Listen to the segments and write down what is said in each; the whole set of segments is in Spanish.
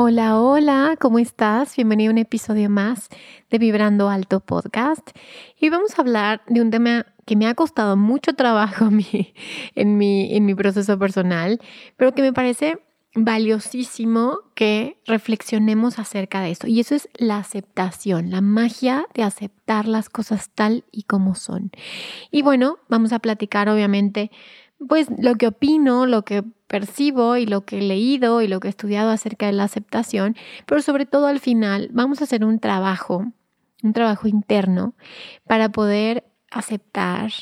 Hola, hola, ¿cómo estás? Bienvenido a un episodio más de Vibrando Alto Podcast. Y vamos a hablar de un tema que me ha costado mucho trabajo en, mi, en mi proceso personal, pero que me parece valiosísimo que reflexionemos acerca de eso. Y eso es la aceptación, la magia de aceptar las cosas tal y como son. Y bueno, vamos a platicar obviamente pues lo que opino, lo que percibo y lo que he leído y lo que he estudiado acerca de la aceptación, pero sobre todo al final vamos a hacer un trabajo, un trabajo interno para poder aceptar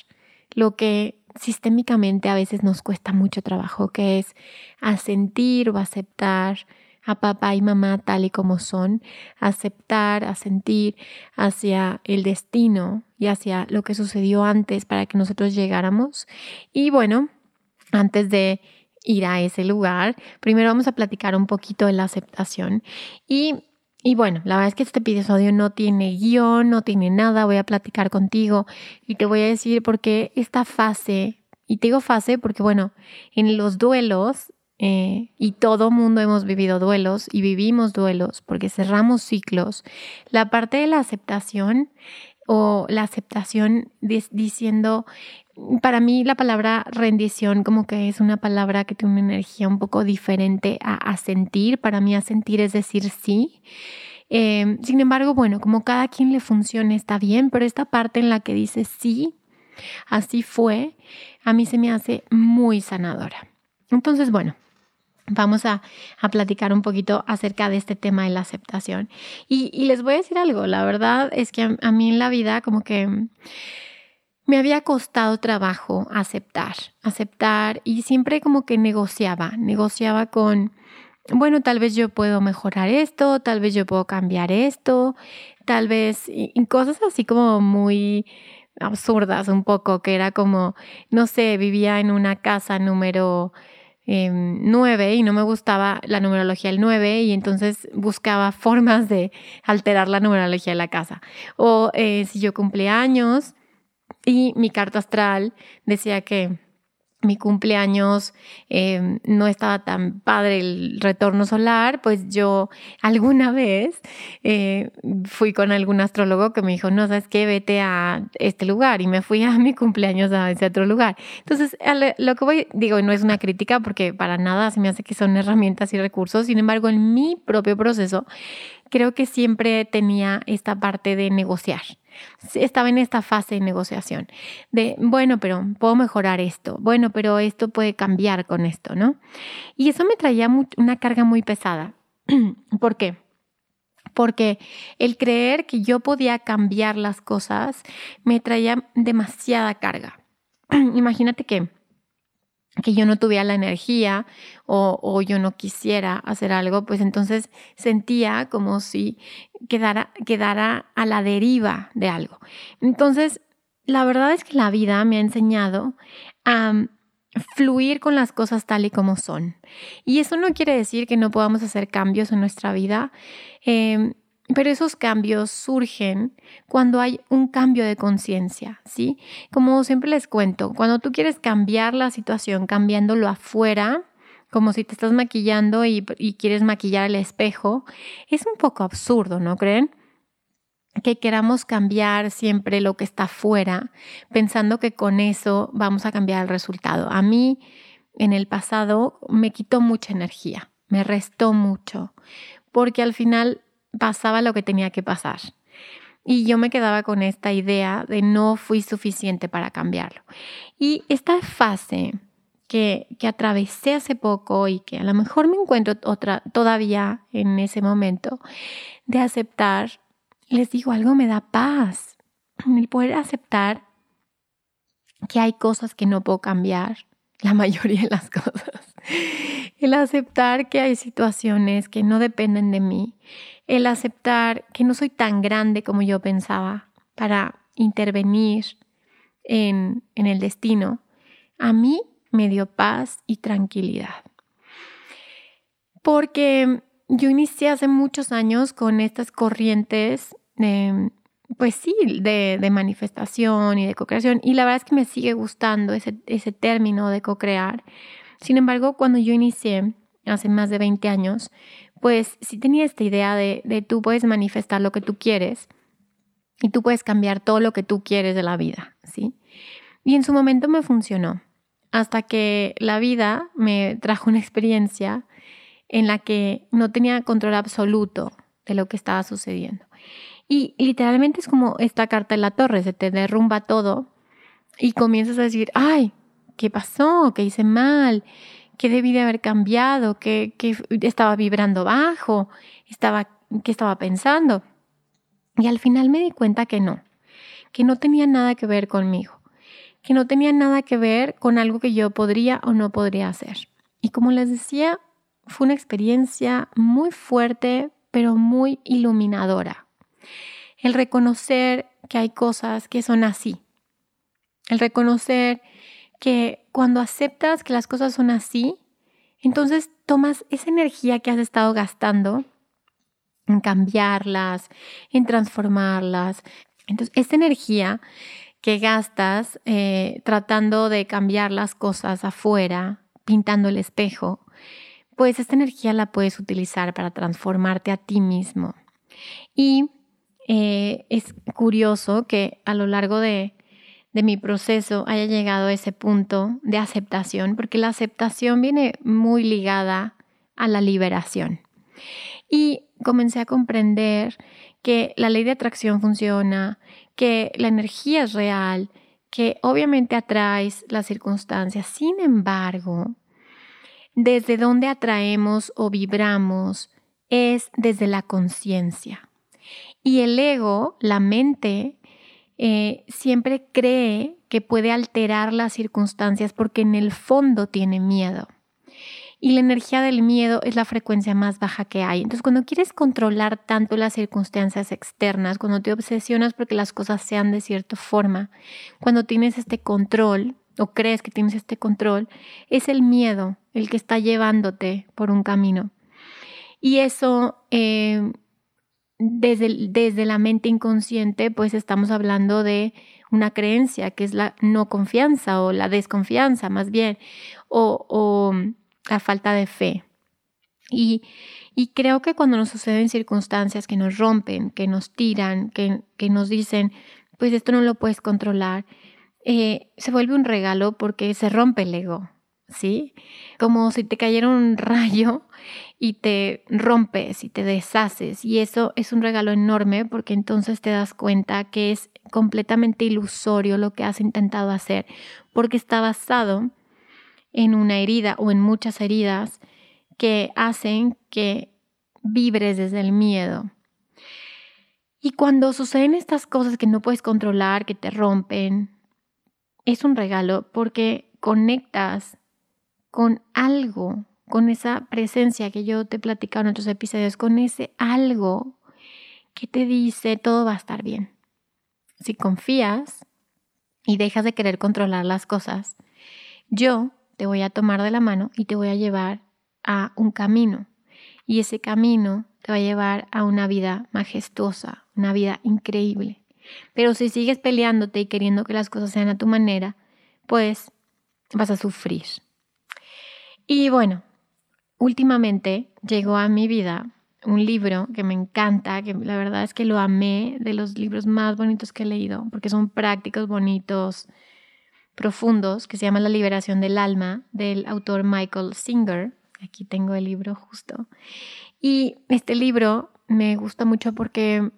lo que sistémicamente a veces nos cuesta mucho trabajo, que es asentir o aceptar a papá y mamá tal y como son, aceptar, asentir hacia el destino y hacia lo que sucedió antes para que nosotros llegáramos. Y bueno, antes de ir a ese lugar, primero vamos a platicar un poquito de la aceptación y y bueno, la verdad es que este episodio no tiene guion, no tiene nada, voy a platicar contigo y te voy a decir por qué esta fase, y te digo fase porque bueno, en los duelos, eh, y todo mundo hemos vivido duelos y vivimos duelos porque cerramos ciclos, la parte de la aceptación o la aceptación diciendo, para mí la palabra rendición como que es una palabra que tiene una energía un poco diferente a, sentir. Para mí a sentir es decir sí. Em, sin embargo, bueno, como cada quien le funcione está bien, pero esta parte en la que dice sí, así fue, a mí se me hace muy sanadora. Entonces, bueno, vamos a, platicar un poquito acerca de este tema de la aceptación. Y, les voy a decir algo, la verdad es que a, mí en la vida como que me había costado trabajo aceptar, aceptar y siempre como que negociaba, negociaba con, bueno, tal vez yo puedo mejorar esto, tal vez yo puedo cambiar esto, tal vez, cosas así como muy absurdas un poco, que era como, no sé, vivía en una casa número 9 em, y no me gustaba la numerología del 9 y entonces buscaba formas de alterar la numerología de la casa. O eh, si yo cumplía años y mi carta astral decía que mi cumpleaños em, no estaba tan padre el retorno solar, pues yo alguna vez eh, fui con algún astrólogo que me dijo, no, sabes qué, vete a este lugar y me fui a mi cumpleaños a ese otro lugar. Entonces, lo que voy, digo, no es una crítica porque para nada se me hace que son herramientas y recursos, sin embargo, en mi propio proceso, creo que siempre tenía esta parte de negociar estaba en esta fase de negociación, de, bueno, pero puedo mejorar esto, bueno, pero esto puede cambiar con esto, ¿no? Y eso me traía una carga muy pesada. ¿Por qué? Porque el creer que yo podía cambiar las cosas me traía demasiada carga. Imagínate que que yo no tuviera la energía o, yo no quisiera hacer algo, pues entonces sentía como si quedara, quedara a la deriva de algo. Entonces, la verdad es que la vida me ha enseñado a fluir con las cosas tal y como son. Y eso no quiere decir que no podamos hacer cambios en nuestra vida. Em, pero esos cambios surgen cuando hay un cambio de conciencia, ¿sí? Como siempre les cuento, cuando tú quieres cambiar la situación cambiándolo afuera, como si te estás maquillando y, quieres maquillar el espejo, es un poco absurdo, ¿no creen? Que queramos cambiar siempre lo que está afuera, pensando que con eso vamos a cambiar el resultado. A mí, en el pasado, me quitó mucha energía, me restó mucho, porque al final pasaba lo que tenía que pasar. Y yo me quedaba con esta idea de no fui suficiente para cambiarlo. Y esta fase que, que atravesé hace poco y que a lo mejor me encuentro otra, todavía en ese momento, de aceptar, les digo, algo me da paz. El poder aceptar que hay cosas que no puedo cambiar, la mayoría de las cosas. El aceptar que hay situaciones que no dependen de mí. El aceptar que no soy tan grande como yo pensaba para intervenir en, en el destino. A mí me dio paz y tranquilidad. Porque yo inicié hace muchos años con estas corrientes, pues sí, de, de, manifestación y de co-creación. Y la verdad es que me sigue gustando ese, ese término de co-crear. Sin embargo, cuando yo inicié hace más de 20 años, pues sí tenía esta idea de, de tú puedes manifestar lo que tú quieres y tú puedes cambiar todo lo que tú quieres de la vida, ¿sí? Y en su momento me funcionó hasta que la vida me trajo una experiencia en la que no tenía control absoluto de lo que estaba sucediendo. Y literalmente es como esta carta de la torre, se te derrumba todo y comienzas a decir, ay, ¿qué pasó? ¿Qué hice mal? ¿Qué debí de haber cambiado? ¿Qué, qué estaba vibrando bajo? Estaba, ¿Qué estaba pensando? Y al final me di cuenta que no, que no tenía nada que ver conmigo que no tenía nada que ver con algo que yo podría o no podría hacer. Y como les decía, fue una experiencia muy fuerte, pero muy iluminadora. El reconocer que hay cosas que son así. El reconocer que cuando aceptas que las cosas son así, entonces tomas esa energía que has estado gastando en cambiarlas, en transformarlas. Entonces, esa energía que gastas eh, tratando de cambiar las cosas afuera, pintando el espejo, pues esta energía la puedes utilizar para transformarte a ti mismo. Y eh, es curioso que a lo largo de, de mi proceso haya llegado a ese punto de aceptación, porque la aceptación viene muy ligada a la liberación. Y comencé a comprender que la ley de atracción funciona, que la energía es real, que obviamente atraes las circunstancias. Sin embargo, desde donde atraemos o vibramos es desde la conciencia. Y el ego, la mente, eh, siempre cree que puede alterar las circunstancias porque en el fondo tiene miedo y la energía del miedo es la frecuencia más baja que hay. Entonces, cuando quieres controlar tanto las circunstancias externas, cuando te obsesionas porque las cosas sean de cierta forma, cuando tienes este control o crees que tienes este control, es el miedo el que está llevándote por un camino. Y eso, eh, desde, desde la mente inconsciente, pues estamos hablando de una creencia que es la no confianza o la desconfianza más bien, o, o la falta de fe. Y, y, creo que cuando nos suceden circunstancias que nos rompen, que nos tiran, que, que nos dicen, pues esto no lo puedes controlar, eh, se vuelve un regalo porque se rompe el ego, ¿sí? Como si te cayera un rayo y te rompes y te deshaces. Y eso es un regalo enorme porque entonces te das cuenta que es completamente ilusorio lo que has intentado hacer, porque está basado en una herida o en muchas heridas que hacen que vibres desde el miedo. Y cuando suceden estas cosas que no puedes controlar, que te rompen, es un regalo porque conectas con algo, con esa presencia que yo te he platicado en otros episodios, con ese algo que te dice todo va a estar bien. Si confías y dejas de querer controlar las cosas, yo te voy a tomar de la mano y te voy a llevar a un camino. Y ese camino te va a llevar a una vida majestuosa, una vida increíble. Pero si sigues peleándote y queriendo que las cosas sean a tu manera, pues vas a sufrir. Y bueno, últimamente llegó a mi vida un libro que me encanta, que la verdad es que lo amé, de los libros más bonitos que he leído, porque son prácticos, bonitos, profundos que se llama La liberación del alma del autor Michael Singer. Aquí tengo el libro justo. Y este libro me gusta mucho porque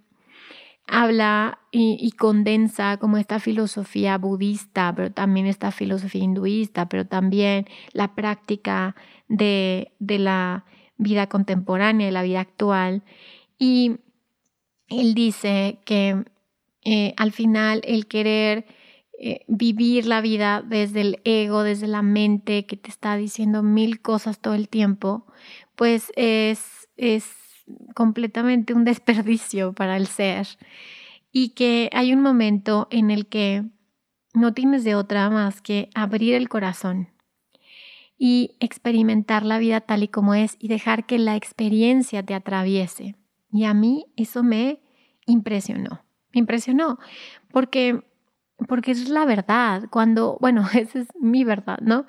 habla y, condensa como esta filosofía budista, pero también esta filosofía hinduista, pero también la práctica de, la vida contemporánea, de la vida actual. Y él dice que eh, al final el querer eh, vivir la vida desde el ego, desde la mente que te está diciendo mil cosas todo el tiempo, pues es, es completamente un desperdicio para el ser y que hay un momento en el que no tienes de otra más que abrir el corazón y experimentar la vida tal y como es y dejar que la experiencia te atraviese. Y a mí eso me impresionó, me impresionó, porque, porque es la verdad, cuando, bueno, esa es mi verdad, ¿no?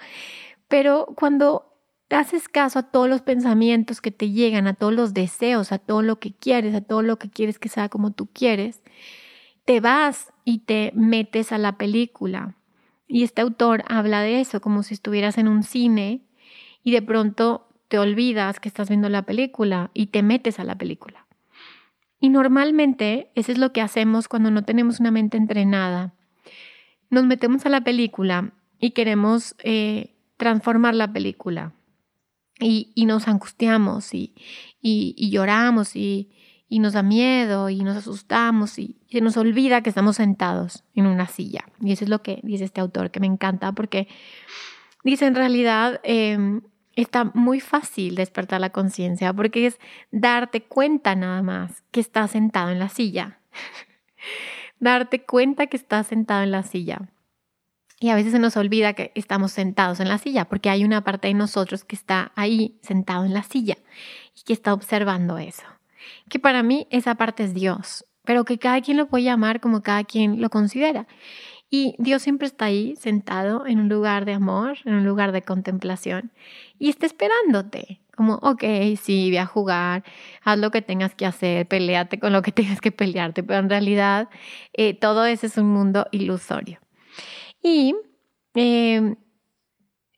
Pero cuando haces caso a todos los pensamientos que te llegan, a todos los deseos, a todo lo que quieres, a todo lo que quieres que sea como tú quieres, te vas y te metes a la película. Y este autor habla de eso, como si estuvieras en un cine y de pronto te olvidas que estás viendo la película y te metes a la película. Y normalmente eso es lo que hacemos cuando no tenemos una mente entrenada. Nos metemos a la película y queremos eh, transformar la película y, nos angustiamos y, y, lloramos y, nos da miedo y nos asustamos y, se nos olvida que estamos sentados en una silla. Y eso es lo que dice este autor, que me encanta porque dice en realidad em, está muy fácil despertar la conciencia porque es darte cuenta nada más que estás sentado en la silla. darte cuenta que estás sentado en la silla. Y a veces se nos olvida que estamos sentados en la silla, porque hay una parte de nosotros que está ahí sentado en la silla y que está observando eso. Que para mí esa parte es Dios, pero que cada quien lo puede llamar como cada quien lo considera. Y Dios siempre está ahí sentado en un lugar de amor, en un lugar de contemplación y está esperándote. Como, ok, sí, ve a jugar, haz lo que tengas que hacer, peleate con lo que tengas que pelearte, pero en realidad eh, todo eso es un mundo ilusorio. Y em,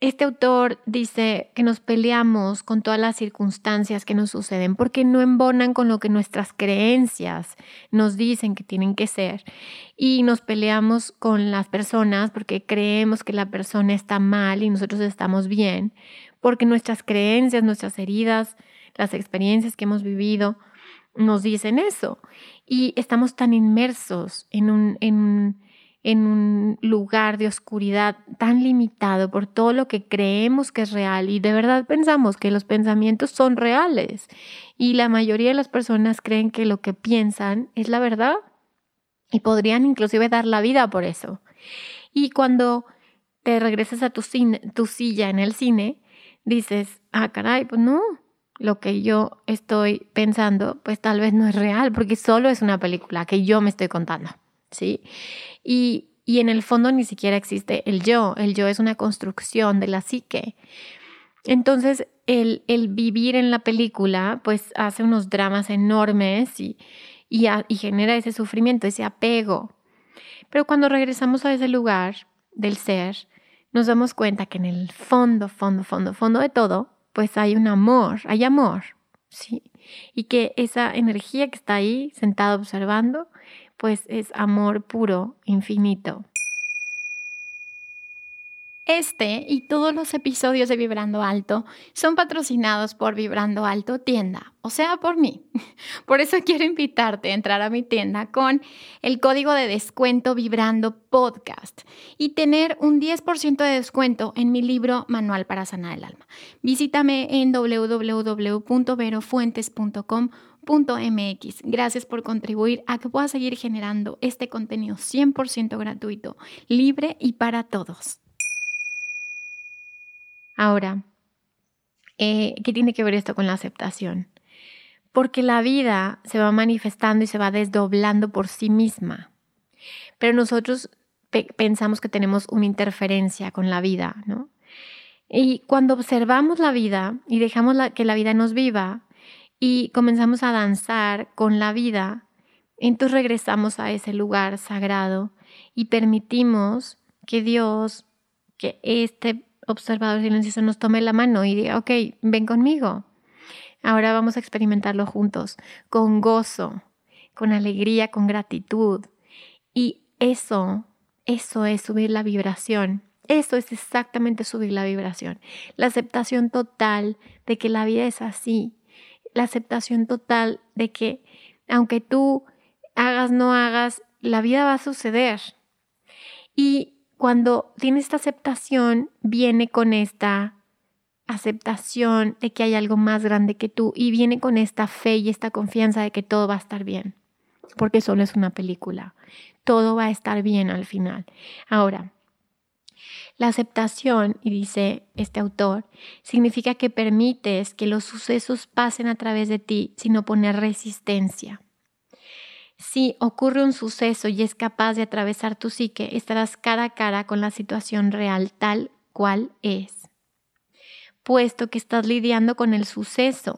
este autor dice que nos peleamos con todas las circunstancias que nos suceden porque no embonan con lo que nuestras creencias nos dicen que tienen que ser. Y nos peleamos con las personas porque creemos que la persona está mal y nosotros estamos bien, porque nuestras creencias, nuestras heridas, las experiencias que hemos vivido nos dicen eso. Y estamos tan inmersos en un... En en un lugar de oscuridad tan limitado por todo lo que creemos que es real y de verdad pensamos que los pensamientos son reales y la mayoría de las personas creen que lo que piensan es la verdad y podrían inclusive dar la vida por eso. Y cuando te regresas a tu, tu silla en el cine, dices, ah, caray, pues no, lo que yo estoy pensando, pues tal vez no es real, porque solo es una película que yo me estoy contando, ¿sí? Y, en el fondo ni siquiera existe el yo, el yo es una construcción de la psique. Entonces, el, el vivir en la película, pues hace unos dramas enormes y, y, y genera ese sufrimiento, ese apego. Pero cuando regresamos a ese lugar del ser, nos damos cuenta que en el fondo, fondo, fondo, fondo de todo, pues hay un amor, hay amor, ¿sí? Y que esa energía que está ahí, sentada observando, pues es amor puro, infinito. Este y todos los episodios de Vibrando Alto son patrocinados por Vibrando Alto Tienda, o sea, por mí. Por eso quiero invitarte a entrar a mi tienda con el código de descuento Vibrando Podcast y tener un 10% de descuento en mi libro Manual para Sanar el Alma. Visítame en www.verofuentes.com .mx. Gracias por contribuir a que pueda seguir generando este contenido 100% gratuito, libre y para todos. Ahora, eh, ¿qué tiene que ver esto con la aceptación? Porque la vida se va manifestando y se va desdoblando por sí misma. Pero nosotros pensamos que tenemos una interferencia con la vida, ¿no? Y cuando observamos la vida y dejamos que la vida nos viva, y comenzamos a danzar con la vida, entonces regresamos a ese lugar sagrado y permitimos que Dios, que este observador silencioso nos tome la mano y diga, ok, ven conmigo. Ahora vamos a experimentarlo juntos, con gozo, con alegría, con gratitud. Y eso, eso es subir la vibración. Eso es exactamente subir la vibración. La aceptación total de que la vida es así. La aceptación total de que aunque tú hagas, no hagas, la vida va a suceder. Y cuando tienes esta aceptación, viene con esta aceptación de que hay algo más grande que tú y viene con esta fe y esta confianza de que todo va a estar bien, porque solo es una película. Todo va a estar bien al final. Ahora, la aceptación, y dice este autor, significa que permites que los sucesos pasen a través de ti sin oponer resistencia. Si ocurre un suceso y es capaz de atravesar tu psique, estarás cara a cara con la situación real tal cual es, puesto que estás lidiando con el suceso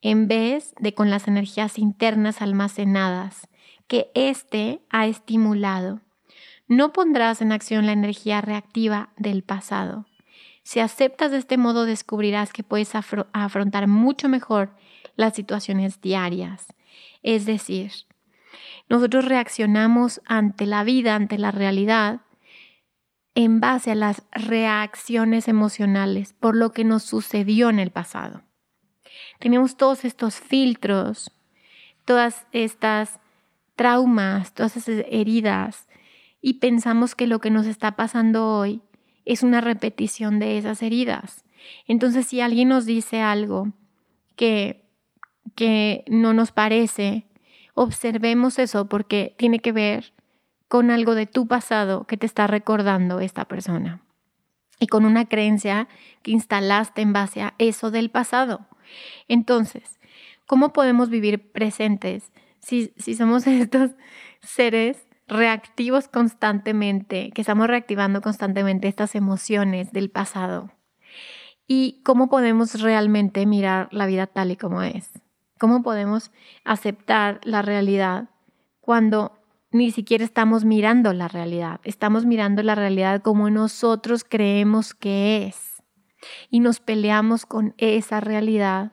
en vez de con las energías internas almacenadas que éste ha estimulado. No pondrás en acción la energía reactiva del pasado. Si aceptas de este modo, descubrirás que puedes afrontar mucho mejor las situaciones diarias. Es decir, nosotros reaccionamos ante la vida, ante la realidad, en base a las reacciones emocionales por lo que nos sucedió en el pasado. Tenemos todos estos filtros, todas estas traumas, todas esas heridas y pensamos que lo que nos está pasando hoy es una repetición de esas heridas. Entonces, si alguien nos dice algo que, que no nos parece, observemos eso porque tiene que ver con algo de tu pasado que te está recordando esta persona y con una creencia que instalaste en base a eso del pasado. Entonces, ¿cómo podemos vivir presentes si, si somos estos seres reactivos constantemente, que estamos reactivando constantemente estas emociones del pasado? ¿Y cómo podemos realmente mirar la vida tal y como es? ¿Cómo podemos aceptar la realidad cuando ni siquiera estamos mirando la realidad? Estamos mirando la realidad como nosotros creemos que es. Y nos peleamos con esa realidad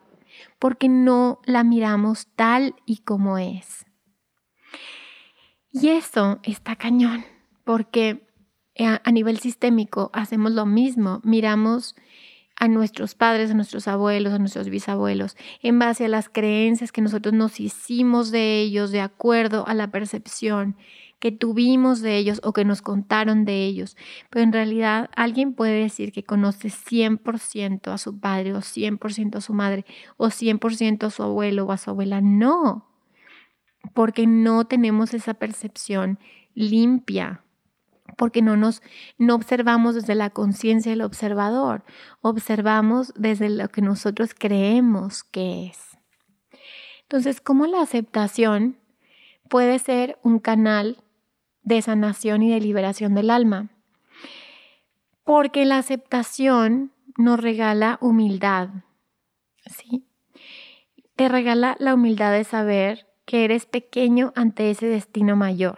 porque no la miramos tal y como es. Y eso está cañón, porque a, nivel sistémico hacemos lo mismo, miramos a nuestros padres, a nuestros abuelos, a nuestros bisabuelos, en base a las creencias que nosotros nos hicimos de ellos, de acuerdo a la percepción que tuvimos de ellos o que nos contaron de ellos. Pero en realidad alguien puede decir que conoce 100% a su padre o 100% a su madre o 100% a su abuelo o a su abuela. No, porque no tenemos esa percepción limpia porque no nos no observamos desde la conciencia del observador, observamos desde lo que nosotros creemos que es. Entonces, ¿cómo la aceptación puede ser un canal de sanación y de liberación del alma? Porque la aceptación nos regala humildad, ¿sí? Te regala la humildad de saber que eres pequeño ante ese destino mayor.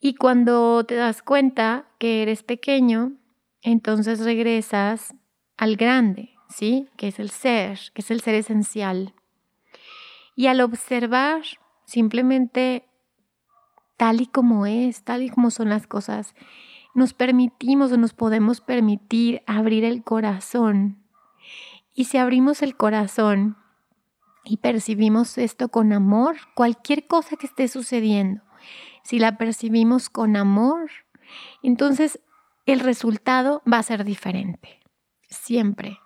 Y cuando te das cuenta que eres pequeño, entonces regresas al grande, ¿sí? Que es el ser, que es el ser esencial. Y al observar simplemente tal y como es, tal y como son las cosas, nos permitimos o nos podemos permitir abrir el corazón. Y si abrimos el corazón y percibimos esto con amor, cualquier cosa que esté sucediendo, si la percibimos con amor, entonces el resultado va a ser diferente. Siempre.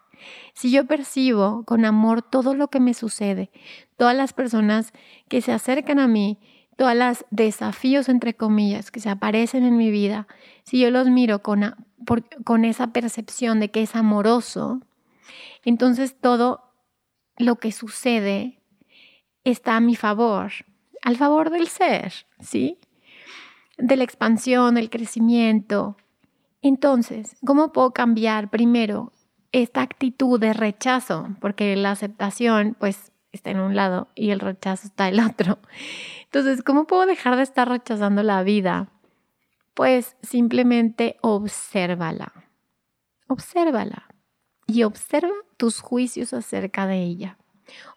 Si yo percibo con amor todo lo que me sucede, todas las personas que se acercan a mí, todos los desafíos, entre comillas, que se aparecen en mi vida, si yo los miro con, con esa percepción de que es amoroso, entonces todo lo que sucede está a mi favor, al favor del ser, ¿sí? de la expansión, del crecimiento. Entonces, ¿cómo puedo cambiar primero esta actitud de rechazo? Porque la aceptación, pues, está en un lado y el rechazo está en el otro. Entonces, ¿cómo puedo dejar de estar rechazando la vida? Pues simplemente obsérvala. Obsérvala y observa tus juicios acerca de ella.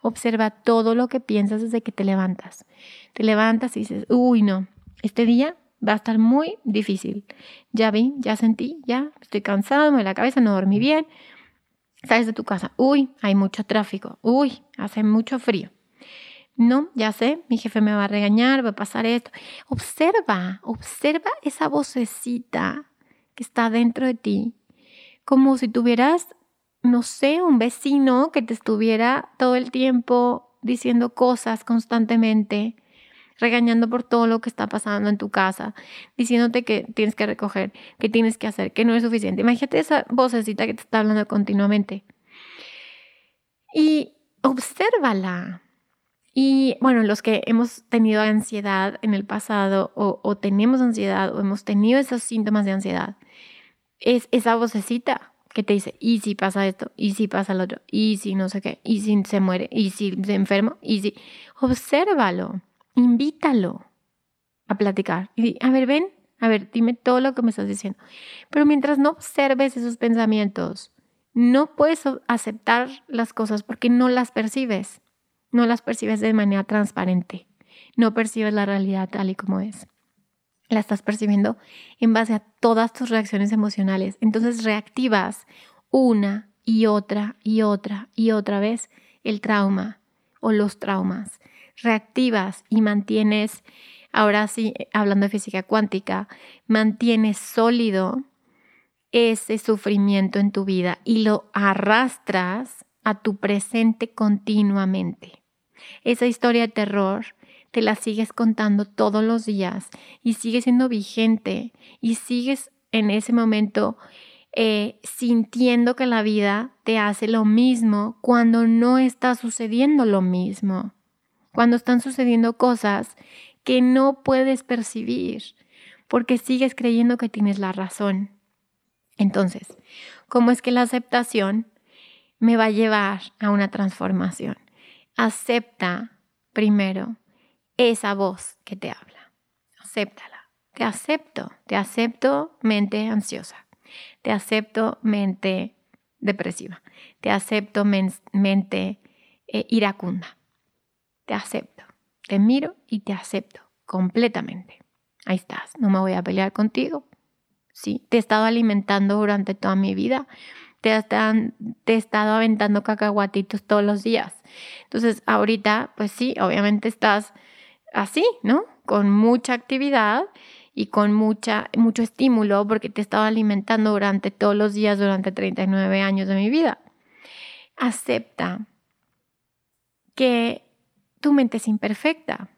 Observa todo lo que piensas desde que te levantas. Te levantas y dices, uy, no, este día va a estar muy difícil. Ya vi, ya sentí, ya estoy cansado, me la cabeza, no dormí bien. Sales de tu casa, uy, hay mucho tráfico, uy, hace mucho frío. No, ya sé, mi jefe me va a regañar, va a pasar esto. Observa, observa esa vocecita que está dentro de ti, como si tuvieras, no sé, un vecino que te estuviera todo el tiempo diciendo cosas constantemente, regañando por todo lo que está pasando en tu casa, diciéndote que tienes que recoger, que tienes que hacer, que no es suficiente. Imagínate esa vocecita que te está hablando continuamente. Y obsérvala. Y bueno, los que hemos tenido ansiedad en el pasado o, tenemos ansiedad o hemos tenido esos síntomas de ansiedad, es esa vocecita que te dice, y si pasa esto, y si pasa lo otro, y si no sé qué, y si se muere, y si se enferma, y si... Obsérvalo, invítalo a platicar. Y a ver, ven, a ver, dime todo lo que me estás diciendo. Pero mientras no observes esos pensamientos, no puedes aceptar las cosas porque no las percibes no las percibes de manera transparente, no percibes la realidad tal y como es. La estás percibiendo en base a todas tus reacciones emocionales. Entonces reactivas una y otra y otra y otra vez el trauma o los traumas. Reactivas y mantienes, ahora sí, hablando de física cuántica, mantienes sólido ese sufrimiento en tu vida y lo arrastras a tu presente continuamente. Esa historia de terror te la sigues contando todos los días y sigue siendo vigente y sigues en ese momento eh, sintiendo que la vida te hace lo mismo cuando no está sucediendo lo mismo, cuando están sucediendo cosas que no puedes percibir porque sigues creyendo que tienes la razón. Entonces, ¿cómo es que la aceptación me va a llevar a una transformación? acepta primero esa voz que te habla. Acéptala. Te acepto, te acepto mente ansiosa. Te acepto mente depresiva. Te acepto mente eh, iracunda. Te acepto. Te miro y te acepto completamente. Ahí estás. No me voy a pelear contigo. Sí, te he estado alimentando durante toda mi vida te, te he estado aventando cacahuatitos todos los días. Entonces, ahorita, pues sí, obviamente estás así, ¿no? Con mucha actividad y con mucha, mucho estímulo porque te he estado alimentando durante todos los días, durante 39 años de mi vida. Acepta que tu mente es imperfecta.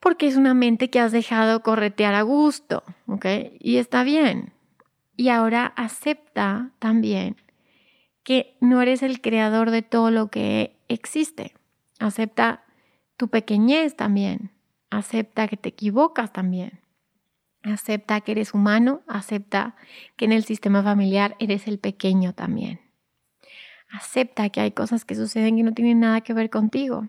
Porque es una mente que has dejado corretear a gusto, ¿ok? Y está bien. Y ahora acepta también que no eres el creador de todo lo que existe. Acepta tu pequeñez también. Acepta que te equivocas también. Acepta que eres humano. Acepta que en el sistema familiar eres el pequeño también. Acepta que hay cosas que suceden que no tienen nada que ver contigo.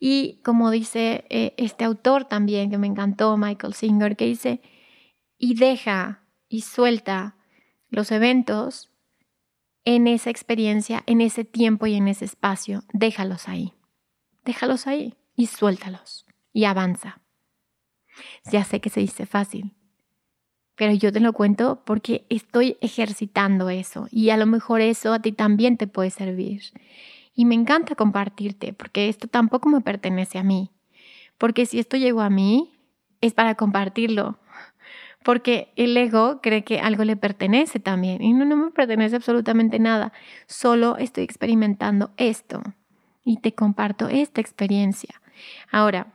Y como dice eh, este autor también, que me encantó, Michael Singer, que dice, y deja y suelta los eventos en esa experiencia, en ese tiempo y en ese espacio. Déjalos ahí. Déjalos ahí y suéltalos y avanza. Ya sé que se dice fácil, pero yo te lo cuento porque estoy ejercitando eso y a lo mejor eso a ti también te puede servir. Y me encanta compartirte porque esto tampoco me pertenece a mí. Porque si esto llegó a mí, es para compartirlo porque el ego cree que algo le pertenece también y no, no me pertenece absolutamente nada, solo estoy experimentando esto y te comparto esta experiencia. Ahora,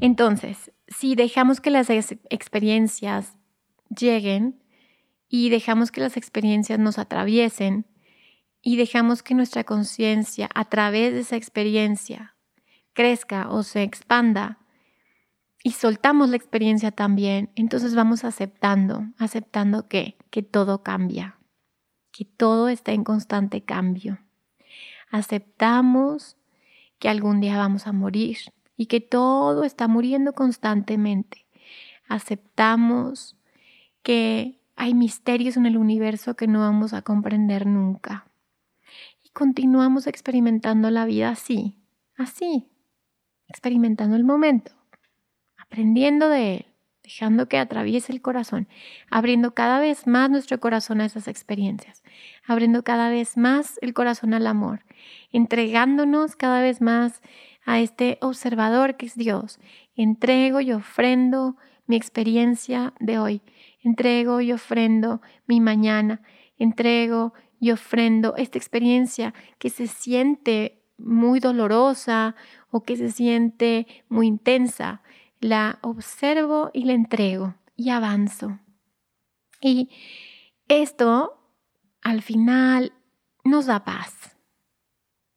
entonces, si dejamos que las experiencias lleguen y dejamos que las experiencias nos atraviesen y dejamos que nuestra conciencia a través de esa experiencia crezca o se expanda, y soltamos la experiencia también, entonces vamos aceptando, aceptando que, que todo cambia, que todo está en constante cambio. Aceptamos que algún día vamos a morir y que todo está muriendo constantemente. Aceptamos que hay misterios en el universo que no vamos a comprender nunca continuamos experimentando la vida así, así, experimentando el momento, aprendiendo de él, dejando que atraviese el corazón, abriendo cada vez más nuestro corazón a esas experiencias, abriendo cada vez más el corazón al amor, entregándonos cada vez más a este observador que es Dios. Entrego y ofrendo mi experiencia de hoy, entrego y ofrendo mi mañana, entrego y ofrendo esta experiencia que se siente muy dolorosa o que se siente muy intensa la observo y la entrego y avanzo. Y esto al final nos da paz.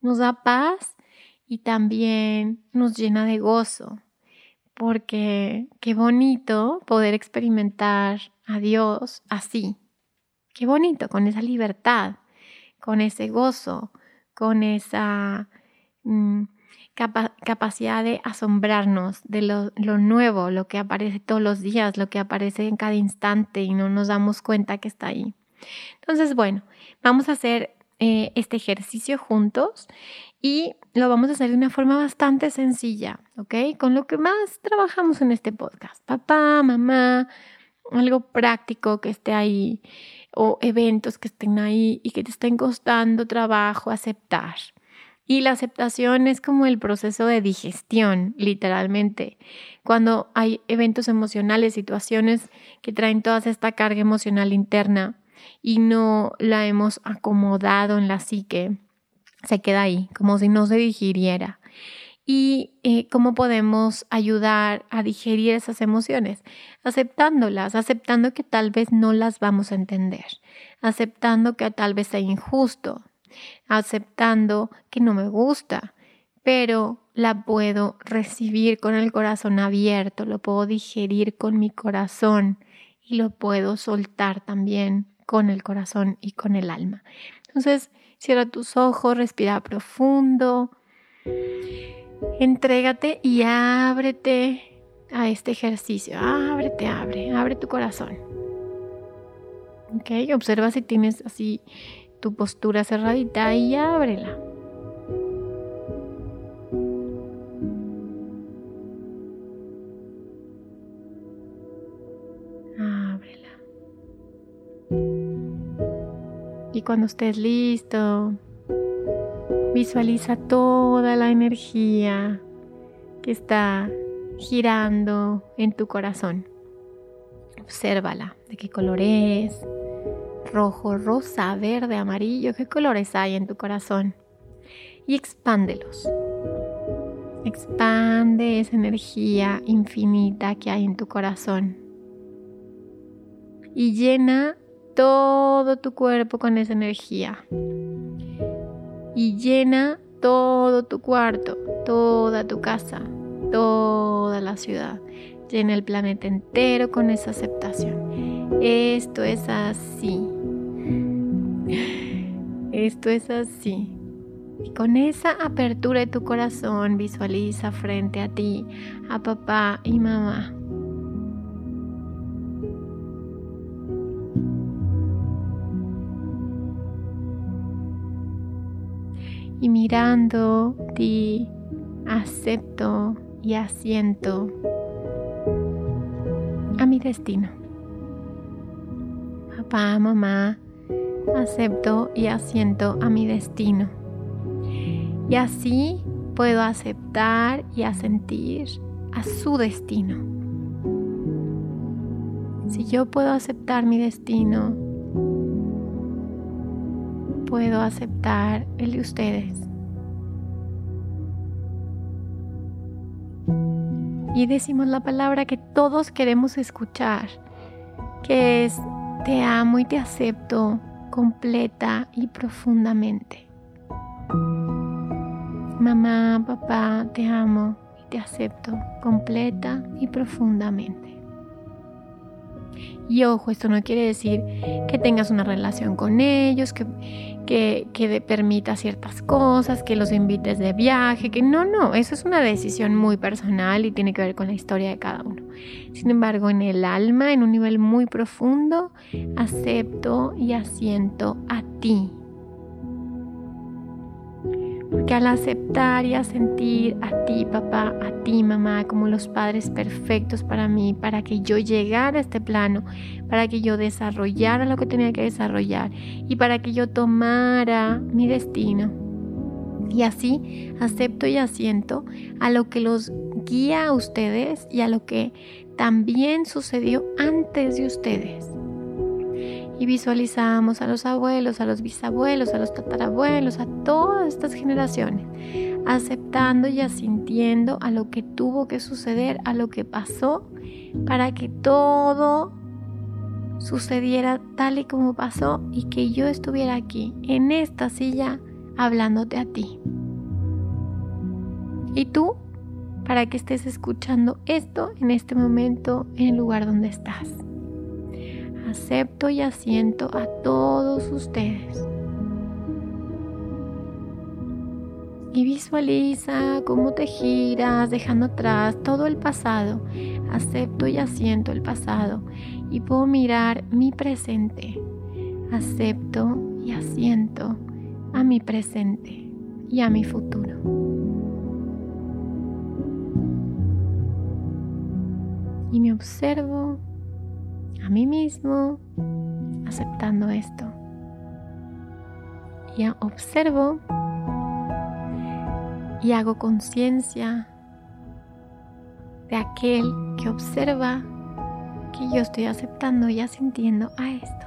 Nos da paz y también nos llena de gozo, porque qué bonito poder experimentar a Dios así. Qué bonito, con esa libertad, con ese gozo, con esa... Capacidad de asombrarnos de lo, nuevo, lo que aparece todos los días, lo que aparece en cada instante y no nos damos cuenta que está ahí. Entonces, bueno, vamos a hacer eh, este ejercicio juntos y lo vamos a hacer de una forma bastante sencilla, ¿ok? Con lo que más trabajamos en este podcast. Papá, mamá, algo práctico que esté ahí o eventos que estén ahí y que te estén costando trabajo aceptar. Y la aceptación es como el proceso de digestión, literalmente. Cuando hay eventos emocionales, situaciones que traen toda esta carga emocional interna y no la hemos acomodado en la psique, se queda ahí, como si no se digiriera. ¿Y eh, cómo podemos ayudar a digerir esas emociones? Aceptándolas, aceptando que tal vez no las vamos a entender, aceptando que tal vez sea injusto, aceptando que no me gusta, pero la puedo recibir con el corazón abierto, lo puedo digerir con mi corazón y lo puedo soltar también con el corazón y con el alma. Entonces, cierra tus ojos, respira profundo, entrégate y ábrete a este ejercicio. Ábrete, abre, abre tu corazón. Ok, observa si tienes así tu postura cerradita y ábrela. Ábrela. Y cuando estés listo, visualiza toda la energía que está girando en tu corazón. Obsérvala, de qué color es, rojo, rosa, verde, amarillo, qué colores hay en tu corazón. Y expándelos. Expande esa energía infinita que hay en tu corazón. Y llena todo tu cuerpo con esa energía. Y llena todo tu cuarto, toda tu casa, toda la ciudad. Llena el planeta entero con esa aceptación. Esto es así. Esto es así. Y con esa apertura de tu corazón visualiza frente a ti a papá y mamá. Y mirando ti, acepto y asiento a mi destino. Papá, mamá, acepto y asiento a mi destino. Y así puedo aceptar y asentir a su destino. Si yo puedo aceptar mi destino, puedo aceptar el de ustedes. Y decimos la palabra que todos queremos escuchar, que es te amo y te acepto completa y profundamente. Mamá, papá, te amo y te acepto completa y profundamente. Y ojo, esto no quiere decir que tengas una relación con ellos, que, que, que permita ciertas cosas, que los invites de viaje, que no, no, eso es una decisión muy personal y tiene que ver con la historia de cada uno. Sin embargo, en el alma, en un nivel muy profundo, acepto y asiento a ti. Que al aceptar y a sentir a ti, papá, a ti, mamá, como los padres perfectos para mí, para que yo llegara a este plano, para que yo desarrollara lo que tenía que desarrollar y para que yo tomara mi destino. Y así acepto y asiento a lo que los guía a ustedes y a lo que también sucedió antes de ustedes y visualizamos a los abuelos, a los bisabuelos, a los tatarabuelos, a todas estas generaciones, aceptando y asintiendo a lo que tuvo que suceder, a lo que pasó, para que todo sucediera tal y como pasó y que yo estuviera aquí, en esta silla, hablándote a ti. Y tú, para que estés escuchando esto en este momento, en el lugar donde estás acepto y asiento a todos ustedes. Y visualiza cómo te giras dejando atrás todo el pasado. Acepto y asiento el pasado y puedo mirar mi presente. Acepto y asiento a mi presente y a mi futuro. Y me observo a mí mismo aceptando esto. Y observo y hago conciencia de aquel que observa que yo estoy aceptando y asintiendo a esto.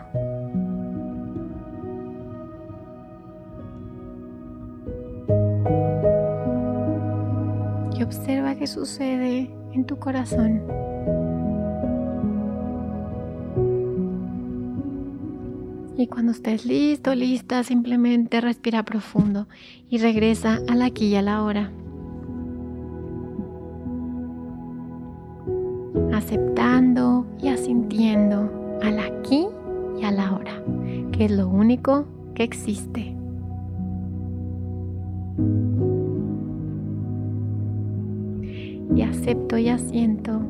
Y observa qué sucede en tu corazón. Cuando estés listo, lista, simplemente respira profundo y regresa al aquí y a la hora. Aceptando y asintiendo al aquí y a la hora, que es lo único que existe. Y acepto y asiento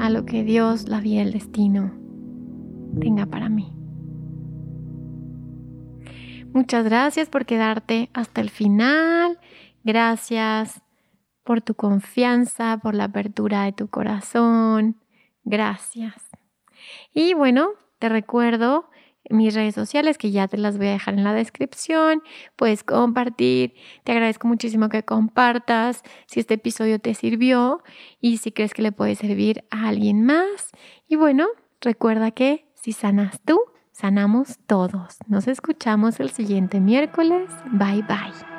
a lo que Dios, la vida, el destino tenga para mí. Muchas gracias por quedarte hasta el final. Gracias por tu confianza, por la apertura de tu corazón. Gracias. Y bueno, te recuerdo mis redes sociales que ya te las voy a dejar en la descripción. Puedes compartir. Te agradezco muchísimo que compartas si este episodio te sirvió y si crees que le puede servir a alguien más. Y bueno, recuerda que si sanas tú, sanamos todos. Nos escuchamos el siguiente miércoles. Bye bye.